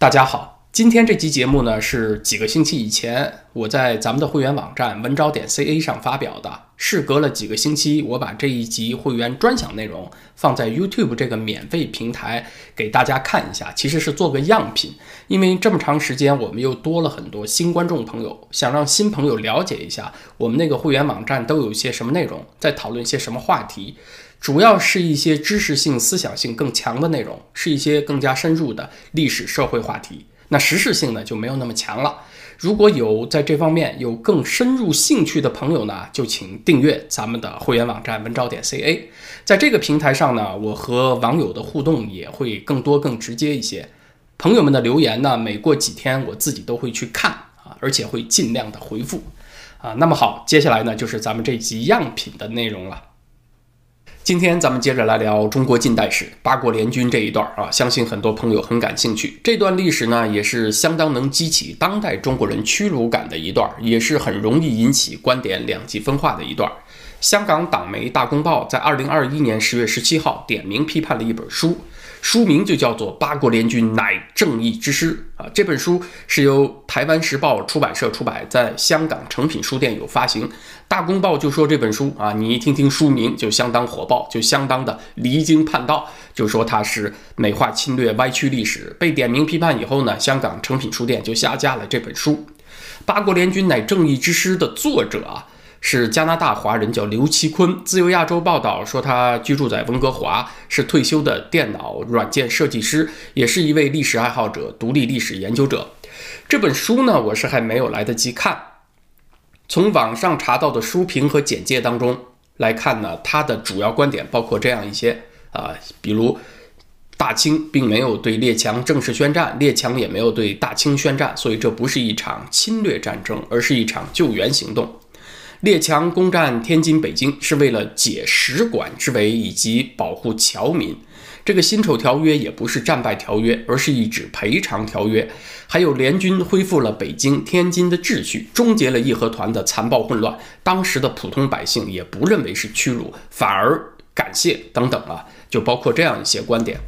大家好，今天这期节目呢是几个星期以前我在咱们的会员网站文招点 ca 上发表的。事隔了几个星期，我把这一集会员专享内容放在 YouTube 这个免费平台给大家看一下，其实是做个样品。因为这么长时间，我们又多了很多新观众朋友，想让新朋友了解一下我们那个会员网站都有些什么内容，在讨论一些什么话题。主要是一些知识性、思想性更强的内容，是一些更加深入的历史社会话题。那时事性呢就没有那么强了。如果有在这方面有更深入兴趣的朋友呢，就请订阅咱们的会员网站文招点 ca。在这个平台上呢，我和网友的互动也会更多、更直接一些。朋友们的留言呢，每过几天我自己都会去看啊，而且会尽量的回复啊。那么好，接下来呢就是咱们这集样品的内容了。今天咱们接着来聊中国近代史八国联军这一段啊，相信很多朋友很感兴趣。这段历史呢，也是相当能激起当代中国人屈辱感的一段，也是很容易引起观点两极分化的一段。香港党媒《大公报》在二零二一年十月十七号点名批判了一本书。书名就叫做《八国联军乃正义之师》啊，这本书是由台湾时报出版社出版，在香港诚品书店有发行。大公报就说这本书啊，你一听听书名就相当火爆，就相当的离经叛道，就说它是美化侵略、歪曲历史。被点名批判以后呢，香港诚品书店就下架了这本书。《八国联军乃正义之师》的作者啊。是加拿大华人，叫刘其坤。自由亚洲报道说，他居住在温哥华，是退休的电脑软件设计师，也是一位历史爱好者、独立历史研究者。这本书呢，我是还没有来得及看。从网上查到的书评和简介当中来看呢，他的主要观点包括这样一些啊，比如大清并没有对列强正式宣战，列强也没有对大清宣战，所以这不是一场侵略战争，而是一场救援行动。列强攻占天津、北京是为了解使馆之围以及保护侨民。这个辛丑条约也不是战败条约，而是一纸赔偿条约。还有联军恢复了北京、天津的秩序，终结了义和团的残暴混乱。当时的普通百姓也不认为是屈辱，反而感谢等等啊，就包括这样一些观点。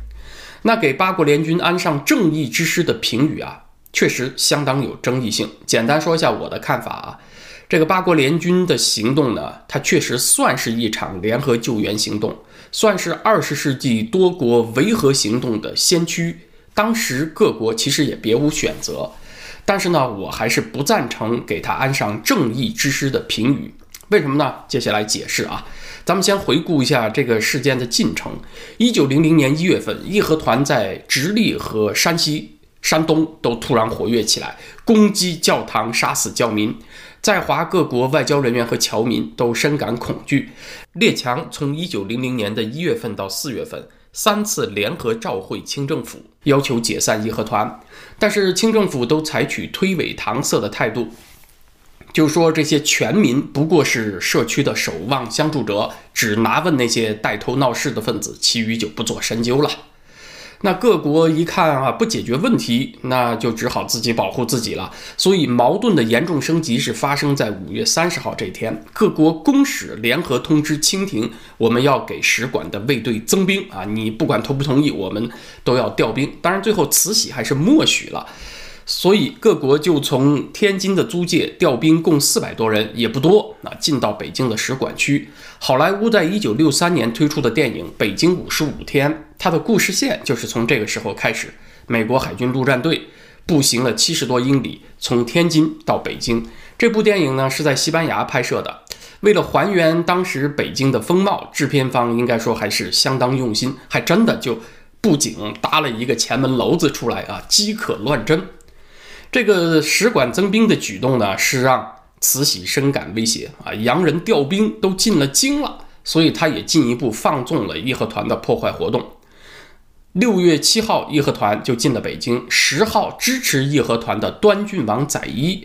那给八国联军安上“正义之师”的评语啊，确实相当有争议性。简单说一下我的看法啊。这个八国联军的行动呢，它确实算是一场联合救援行动，算是二十世纪多国维和行动的先驱。当时各国其实也别无选择，但是呢，我还是不赞成给他安上“正义之师”的评语。为什么呢？接下来解释啊。咱们先回顾一下这个事件的进程。一九零零年一月份，义和团在直隶和山西、山东都突然活跃起来，攻击教堂，杀死教民。在华各国外交人员和侨民都深感恐惧。列强从一九零零年的一月份到四月份，三次联合召会清政府，要求解散义和团，但是清政府都采取推诿搪塞的态度，就说这些全民不过是社区的守望相助者，只拿问那些带头闹事的分子，其余就不做深究了。那各国一看啊，不解决问题，那就只好自己保护自己了。所以矛盾的严重升级是发生在五月三十号这天，各国公使联合通知清廷，我们要给使馆的卫队增兵啊！你不管同不同意，我们都要调兵。当然，最后慈禧还是默许了。所以各国就从天津的租界调兵，共四百多人，也不多。那进到北京的使馆区。好莱坞在一九六三年推出的电影《北京五十五天》，它的故事线就是从这个时候开始。美国海军陆战队步行了七十多英里，从天津到北京。这部电影呢是在西班牙拍摄的。为了还原当时北京的风貌，制片方应该说还是相当用心，还真的就布景搭了一个前门楼子出来啊，饥渴乱真。这个使馆增兵的举动呢，是让慈禧深感威胁啊！洋人调兵都进了京了，所以他也进一步放纵了义和团的破坏活动。六月七号，义和团就进了北京。十号，支持义和团的端郡王载漪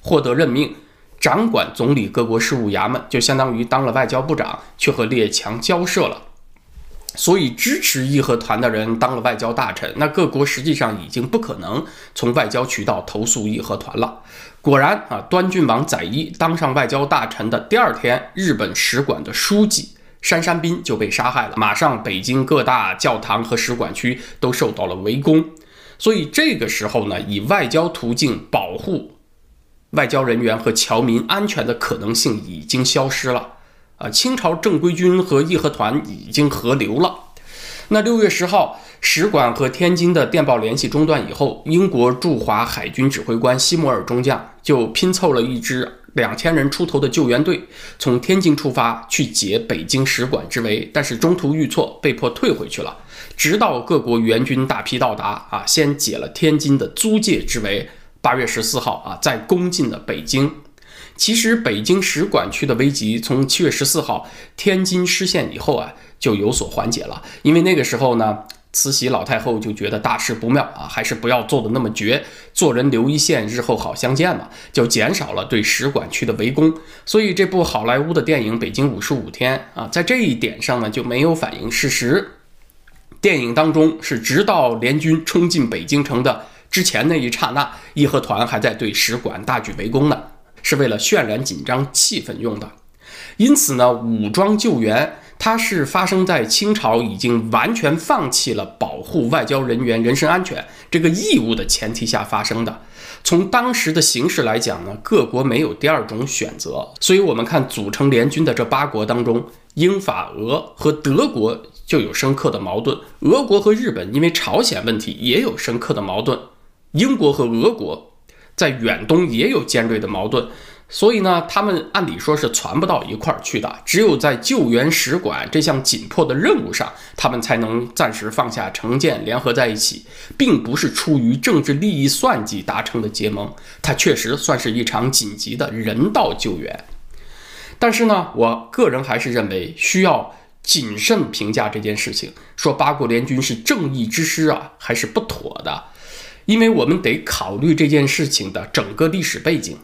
获得任命，掌管总理各国事务衙门，就相当于当了外交部长，却和列强交涉了。所以支持义和团的人当了外交大臣，那各国实际上已经不可能从外交渠道投诉义和团了。果然啊，端郡王载一当上外交大臣的第二天，日本使馆的书记杉山彬就被杀害了。马上，北京各大教堂和使馆区都受到了围攻。所以这个时候呢，以外交途径保护外交人员和侨民安全的可能性已经消失了。啊，清朝正规军和义和团已经合流了。那六月十号，使馆和天津的电报联系中断以后，英国驻华海军指挥官西摩尔中将就拼凑了一支两千人出头的救援队，从天津出发去解北京使馆之围，但是中途遇挫，被迫退回去了。直到各国援军大批到达，啊，先解了天津的租界之围，八月十四号啊，再攻进了北京。其实，北京使馆区的危急从七月十四号天津失陷以后啊，就有所缓解了。因为那个时候呢，慈禧老太后就觉得大事不妙啊，还是不要做的那么绝，做人留一线，日后好相见嘛，就减少了对使馆区的围攻。所以，这部好莱坞的电影《北京五十五天》啊，在这一点上呢，就没有反映事实。电影当中是直到联军冲进北京城的之前那一刹那，义和团还在对使馆大举围攻呢。是为了渲染紧张气氛用的，因此呢，武装救援它是发生在清朝已经完全放弃了保护外交人员人身安全这个义务的前提下发生的。从当时的形势来讲呢，各国没有第二种选择，所以我们看组成联军的这八国当中，英法俄和德国就有深刻的矛盾，俄国和日本因为朝鲜问题也有深刻的矛盾，英国和俄国。在远东也有尖锐的矛盾，所以呢，他们按理说是传不到一块儿去的。只有在救援使馆这项紧迫的任务上，他们才能暂时放下成见，联合在一起，并不是出于政治利益算计达成的结盟。它确实算是一场紧急的人道救援。但是呢，我个人还是认为需要谨慎评价这件事情。说八国联军是正义之师啊，还是不妥的。因为我们得考虑这件事情的整个历史背景。《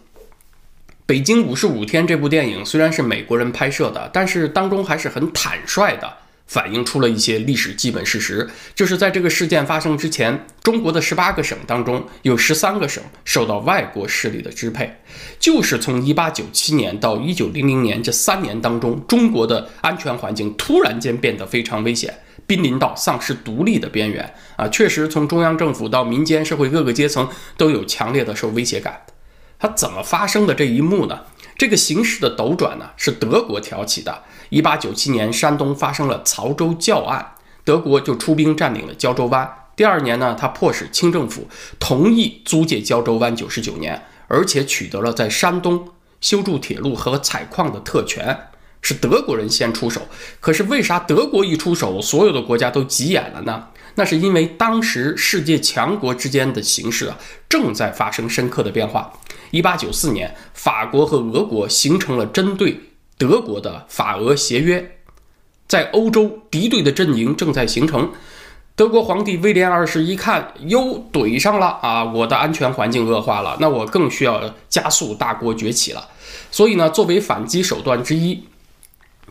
北京五十五天》这部电影虽然是美国人拍摄的，但是当中还是很坦率的反映出了一些历史基本事实。就是在这个事件发生之前，中国的十八个省当中有十三个省受到外国势力的支配。就是从一八九七年到一九零零年这三年当中，中国的安全环境突然间变得非常危险。濒临到丧失独立的边缘啊！确实，从中央政府到民间社会各个阶层都有强烈的受威胁感。它怎么发生的这一幕呢？这个形势的斗转呢，是德国挑起的。一八九七年，山东发生了曹州教案，德国就出兵占领了胶州湾。第二年呢，他迫使清政府同意租借胶州湾九十九年，而且取得了在山东修筑铁路和采矿的特权。是德国人先出手，可是为啥德国一出手，所有的国家都急眼了呢？那是因为当时世界强国之间的形势啊，正在发生深刻的变化。一八九四年，法国和俄国形成了针对德国的法俄协约，在欧洲敌对的阵营正在形成。德国皇帝威廉二世一看，哟，怼上了啊！我的安全环境恶化了，那我更需要加速大国崛起了。所以呢，作为反击手段之一。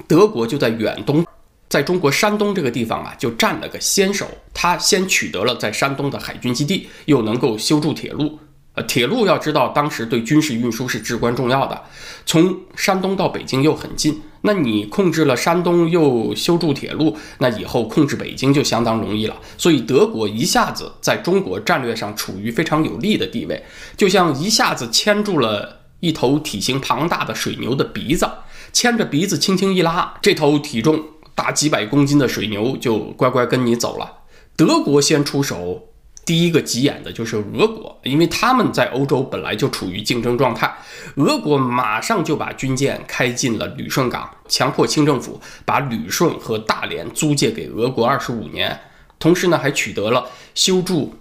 德国就在远东，在中国山东这个地方啊，就占了个先手。他先取得了在山东的海军基地，又能够修筑铁路。呃，铁路要知道，当时对军事运输是至关重要的。从山东到北京又很近，那你控制了山东，又修筑铁路，那以后控制北京就相当容易了。所以德国一下子在中国战略上处于非常有利的地位，就像一下子牵住了一头体型庞大的水牛的鼻子。牵着鼻子轻轻一拉，这头体重大几百公斤的水牛就乖乖跟你走了。德国先出手，第一个急眼的就是俄国，因为他们在欧洲本来就处于竞争状态。俄国马上就把军舰开进了旅顺港，强迫清政府把旅顺和大连租借给俄国二十五年，同时呢还取得了修筑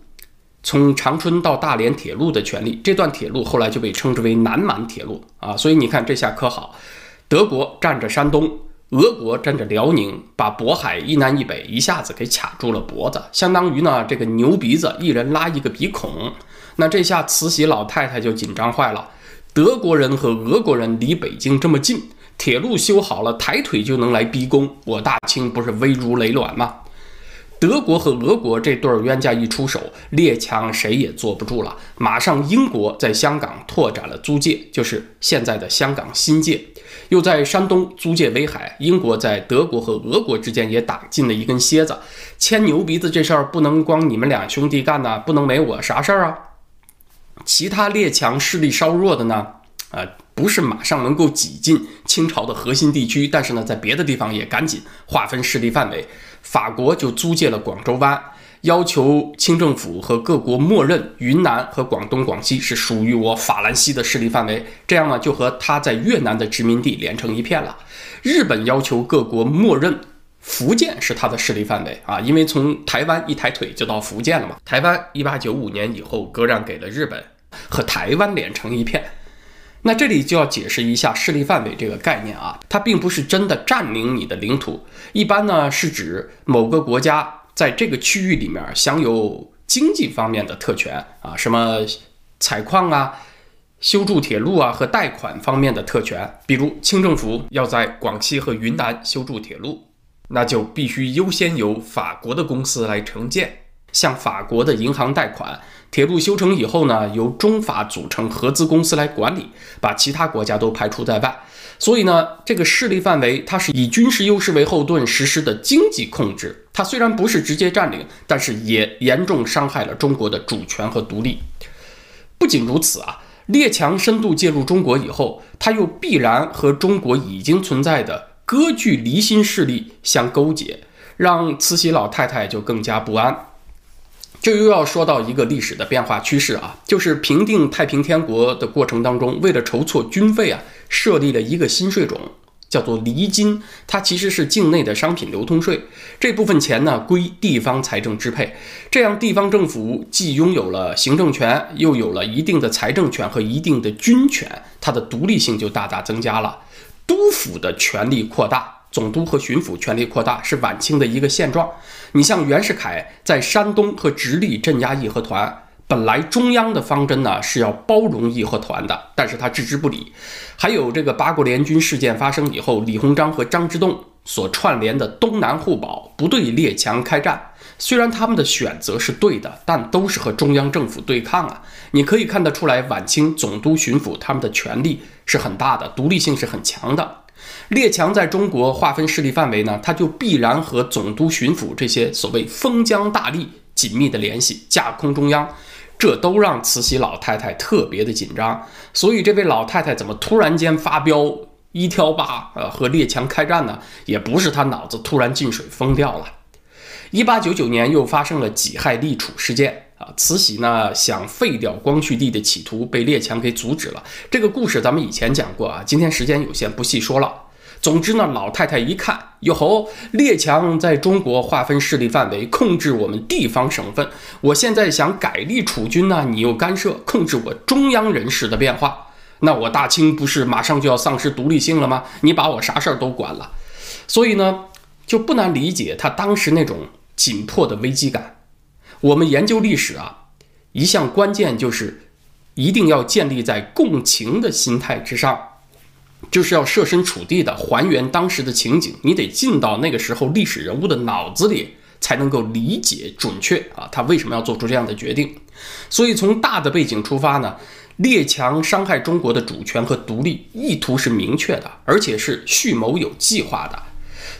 从长春到大连铁路的权利。这段铁路后来就被称之为南满铁路啊。所以你看这下可好。德国占着山东，俄国占着辽宁，把渤海一南一北一下子给卡住了脖子，相当于呢这个牛鼻子一人拉一个鼻孔。那这下慈禧老太太就紧张坏了。德国人和俄国人离北京这么近，铁路修好了，抬腿就能来逼宫，我大清不是危如累卵吗？德国和俄国这对冤家一出手，列强谁也坐不住了。马上，英国在香港拓展了租界，就是现在的香港新界；又在山东租界威海。英国在德国和俄国之间也打进了一根楔子，牵牛鼻子这事儿不能光你们俩兄弟干呐，不能没我啥事儿啊？其他列强势力稍弱的呢？啊，不是马上能够挤进清朝的核心地区，但是呢，在别的地方也赶紧划分势力范围。法国就租借了广州湾，要求清政府和各国默认云南和广东、广西是属于我法兰西的势力范围，这样呢就和他在越南的殖民地连成一片了。日本要求各国默认福建是他的势力范围啊，因为从台湾一抬腿就到福建了嘛。台湾一八九五年以后割让给了日本，和台湾连成一片。那这里就要解释一下势力范围这个概念啊，它并不是真的占领你的领土，一般呢是指某个国家在这个区域里面享有经济方面的特权啊，什么采矿啊、修筑铁路啊和贷款方面的特权。比如清政府要在广西和云南修筑铁路，那就必须优先由法国的公司来承建。向法国的银行贷款，铁路修成以后呢，由中法组成合资公司来管理，把其他国家都排除在外。所以呢，这个势力范围它是以军事优势为后盾实施的经济控制。它虽然不是直接占领，但是也严重伤害了中国的主权和独立。不仅如此啊，列强深度介入中国以后，它又必然和中国已经存在的割据离心势力相勾结，让慈禧老太太就更加不安。这又要说到一个历史的变化趋势啊，就是平定太平天国的过程当中，为了筹措军费啊，设立了一个新税种，叫做厘金。它其实是境内的商品流通税，这部分钱呢归地方财政支配，这样地方政府既拥有了行政权，又有了一定的财政权和一定的军权，它的独立性就大大增加了，督府的权力扩大。总督和巡抚权力扩大是晚清的一个现状。你像袁世凯在山东和直隶镇压义和团，本来中央的方针呢是要包容义和团的，但是他置之不理。还有这个八国联军事件发生以后，李鸿章和张之洞所串联的东南互保，不对列强开战。虽然他们的选择是对的，但都是和中央政府对抗啊。你可以看得出来，晚清总督、巡抚他们的权力是很大的，独立性是很强的。列强在中国划分势力范围呢，他就必然和总督、巡抚这些所谓封疆大吏紧密的联系，架空中央，这都让慈禧老太太特别的紧张。所以，这位老太太怎么突然间发飙一挑八，呃，和列强开战呢？也不是她脑子突然进水疯掉了。一八九九年又发生了己亥立储事件啊，慈禧呢想废掉光绪帝的企图被列强给阻止了。这个故事咱们以前讲过啊，今天时间有限，不细说了。总之呢，老太太一看，哟吼，列强在中国划分势力范围，控制我们地方省份。我现在想改立储君呢，你又干涉控制我中央人事的变化，那我大清不是马上就要丧失独立性了吗？你把我啥事儿都管了，所以呢，就不难理解他当时那种紧迫的危机感。我们研究历史啊，一项关键就是一定要建立在共情的心态之上。就是要设身处地的还原当时的情景，你得进到那个时候历史人物的脑子里，才能够理解准确啊，他为什么要做出这样的决定？所以从大的背景出发呢，列强伤害中国的主权和独立意图是明确的，而且是蓄谋有计划的。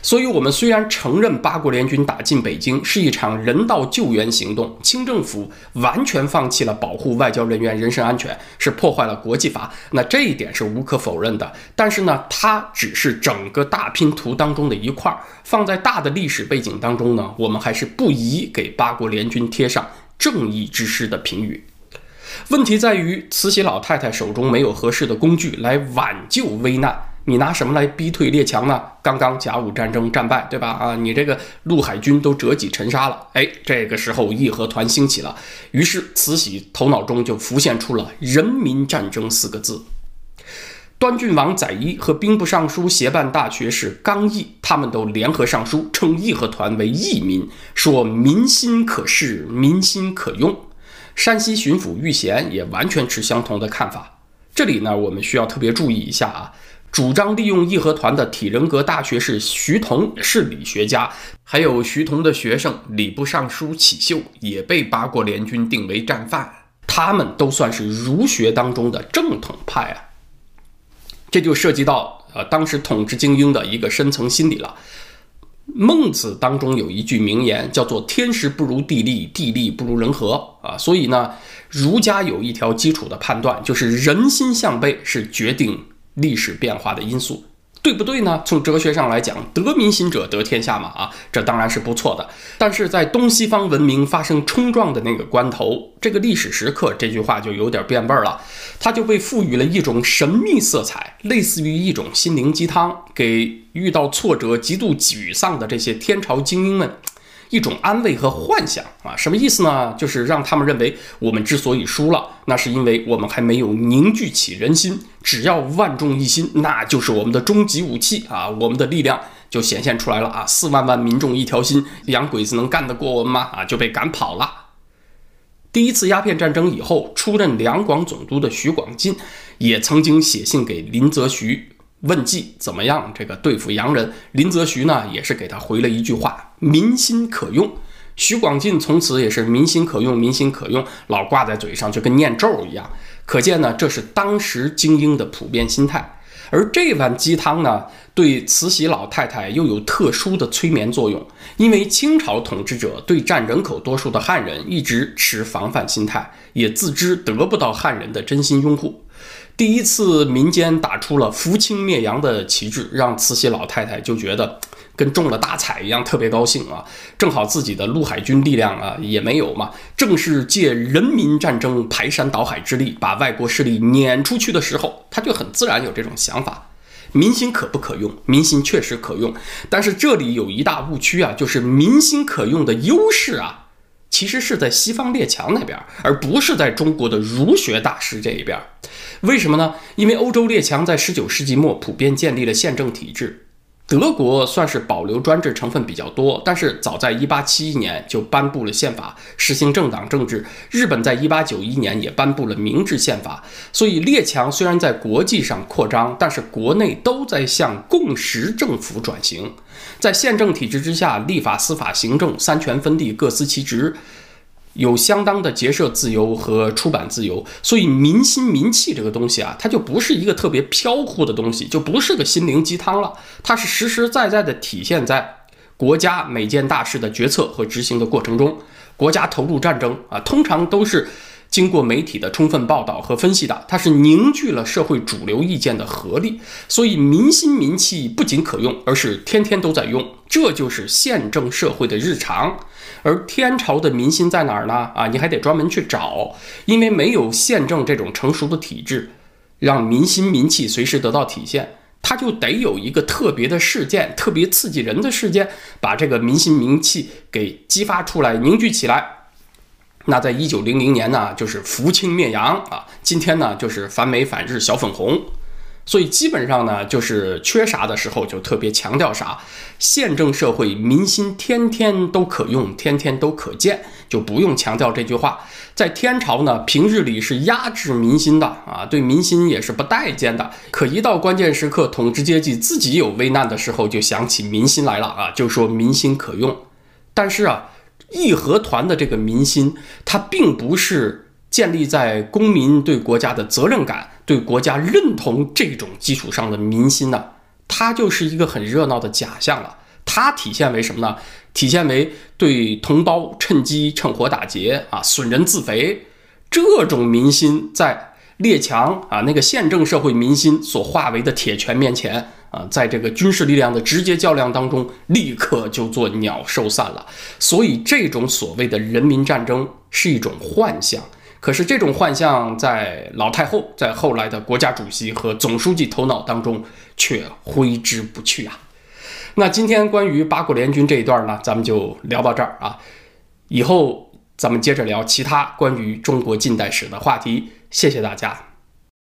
所以，我们虽然承认八国联军打进北京是一场人道救援行动，清政府完全放弃了保护外交人员人身安全，是破坏了国际法，那这一点是无可否认的。但是呢，它只是整个大拼图当中的一块儿，放在大的历史背景当中呢，我们还是不宜给八国联军贴上正义之师的评语。问题在于，慈禧老太太手中没有合适的工具来挽救危难。你拿什么来逼退列强呢？刚刚甲午战争战败，对吧？啊，你这个陆海军都折戟沉沙了。哎，这个时候义和团兴起了，于是慈禧头脑中就浮现出了“人民战争”四个字。端郡王载漪和兵部尚书协办大学士刚毅，他们都联合上书，称义和团为义民，说民心可视，民心可用。山西巡抚玉贤也完全持相同的看法。这里呢，我们需要特别注意一下啊。主张利用义和团的体仁阁大学士徐桐是理学家，还有徐桐的学生礼部尚书启秀也被八国联军定为战犯，他们都算是儒学当中的正统派啊。这就涉及到呃当时统治精英的一个深层心理了。孟子当中有一句名言，叫做“天时不如地利，地利不如人和”啊，所以呢，儒家有一条基础的判断，就是人心向背是决定。历史变化的因素对不对呢？从哲学上来讲，得民心者得天下嘛，啊，这当然是不错的。但是在东西方文明发生冲撞的那个关头，这个历史时刻，这句话就有点变味儿了，它就被赋予了一种神秘色彩，类似于一种心灵鸡汤，给遇到挫折、极度沮丧的这些天朝精英们。一种安慰和幻想啊，什么意思呢？就是让他们认为我们之所以输了，那是因为我们还没有凝聚起人心。只要万众一心，那就是我们的终极武器啊！我们的力量就显现出来了啊！四万万民众一条心，洋鬼子能干得过我们吗？啊，就被赶跑了。第一次鸦片战争以后，出任两广总督的徐广进也曾经写信给林则徐。问计怎么样？这个对付洋人，林则徐呢也是给他回了一句话：“民心可用。”徐广进从此也是“民心可用，民心可用”，老挂在嘴上，就跟念咒一样。可见呢，这是当时精英的普遍心态。而这碗鸡汤呢，对慈禧老太太又有特殊的催眠作用，因为清朝统治者对占人口多数的汉人一直持防范心态，也自知得不到汉人的真心拥护。第一次民间打出了扶清灭洋的旗帜，让慈禧老太太就觉得跟中了大彩一样，特别高兴啊！正好自己的陆海军力量啊也没有嘛，正是借人民战争排山倒海之力把外国势力撵出去的时候，他就很自然有这种想法：民心可不可用？民心确实可用，但是这里有一大误区啊，就是民心可用的优势啊。其实是在西方列强那边，而不是在中国的儒学大师这一边。为什么呢？因为欧洲列强在十九世纪末普遍建立了宪政体制。德国算是保留专制成分比较多，但是早在一八七一年就颁布了宪法，实行政党政治。日本在一八九一年也颁布了明治宪法。所以列强虽然在国际上扩张，但是国内都在向共识政府转型。在宪政体制之下，立法、司法、行政三权分立，各司其职。有相当的结社自由和出版自由，所以民心民气这个东西啊，它就不是一个特别飘忽的东西，就不是个心灵鸡汤了。它是实实在在的体现在国家每件大事的决策和执行的过程中。国家投入战争啊，通常都是经过媒体的充分报道和分析的，它是凝聚了社会主流意见的合力。所以民心民气不仅可用，而是天天都在用。这就是宪政社会的日常。而天朝的民心在哪儿呢？啊，你还得专门去找，因为没有宪政这种成熟的体制，让民心民气随时得到体现，它就得有一个特别的事件，特别刺激人的事件，把这个民心民气给激发出来，凝聚起来。那在一九零零年呢，就是扶清灭洋啊；今天呢，就是反美反日小粉红。所以基本上呢，就是缺啥的时候就特别强调啥。宪政社会民心天天都可用，天天都可见，就不用强调这句话。在天朝呢，平日里是压制民心的啊，对民心也是不待见的。可一到关键时刻，统治阶级自己有危难的时候，就想起民心来了啊，就说民心可用。但是啊，义和团的这个民心，它并不是。建立在公民对国家的责任感、对国家认同这种基础上的民心呢，它就是一个很热闹的假象了。它体现为什么呢？体现为对同胞趁机趁火打劫啊，损人自肥这种民心，在列强啊那个宪政社会民心所化为的铁拳面前啊，在这个军事力量的直接较量当中，立刻就做鸟兽散了。所以，这种所谓的人民战争是一种幻象。可是这种幻象在老太后、在后来的国家主席和总书记头脑当中却挥之不去啊。那今天关于八国联军这一段呢，咱们就聊到这儿啊。以后咱们接着聊其他关于中国近代史的话题。谢谢大家。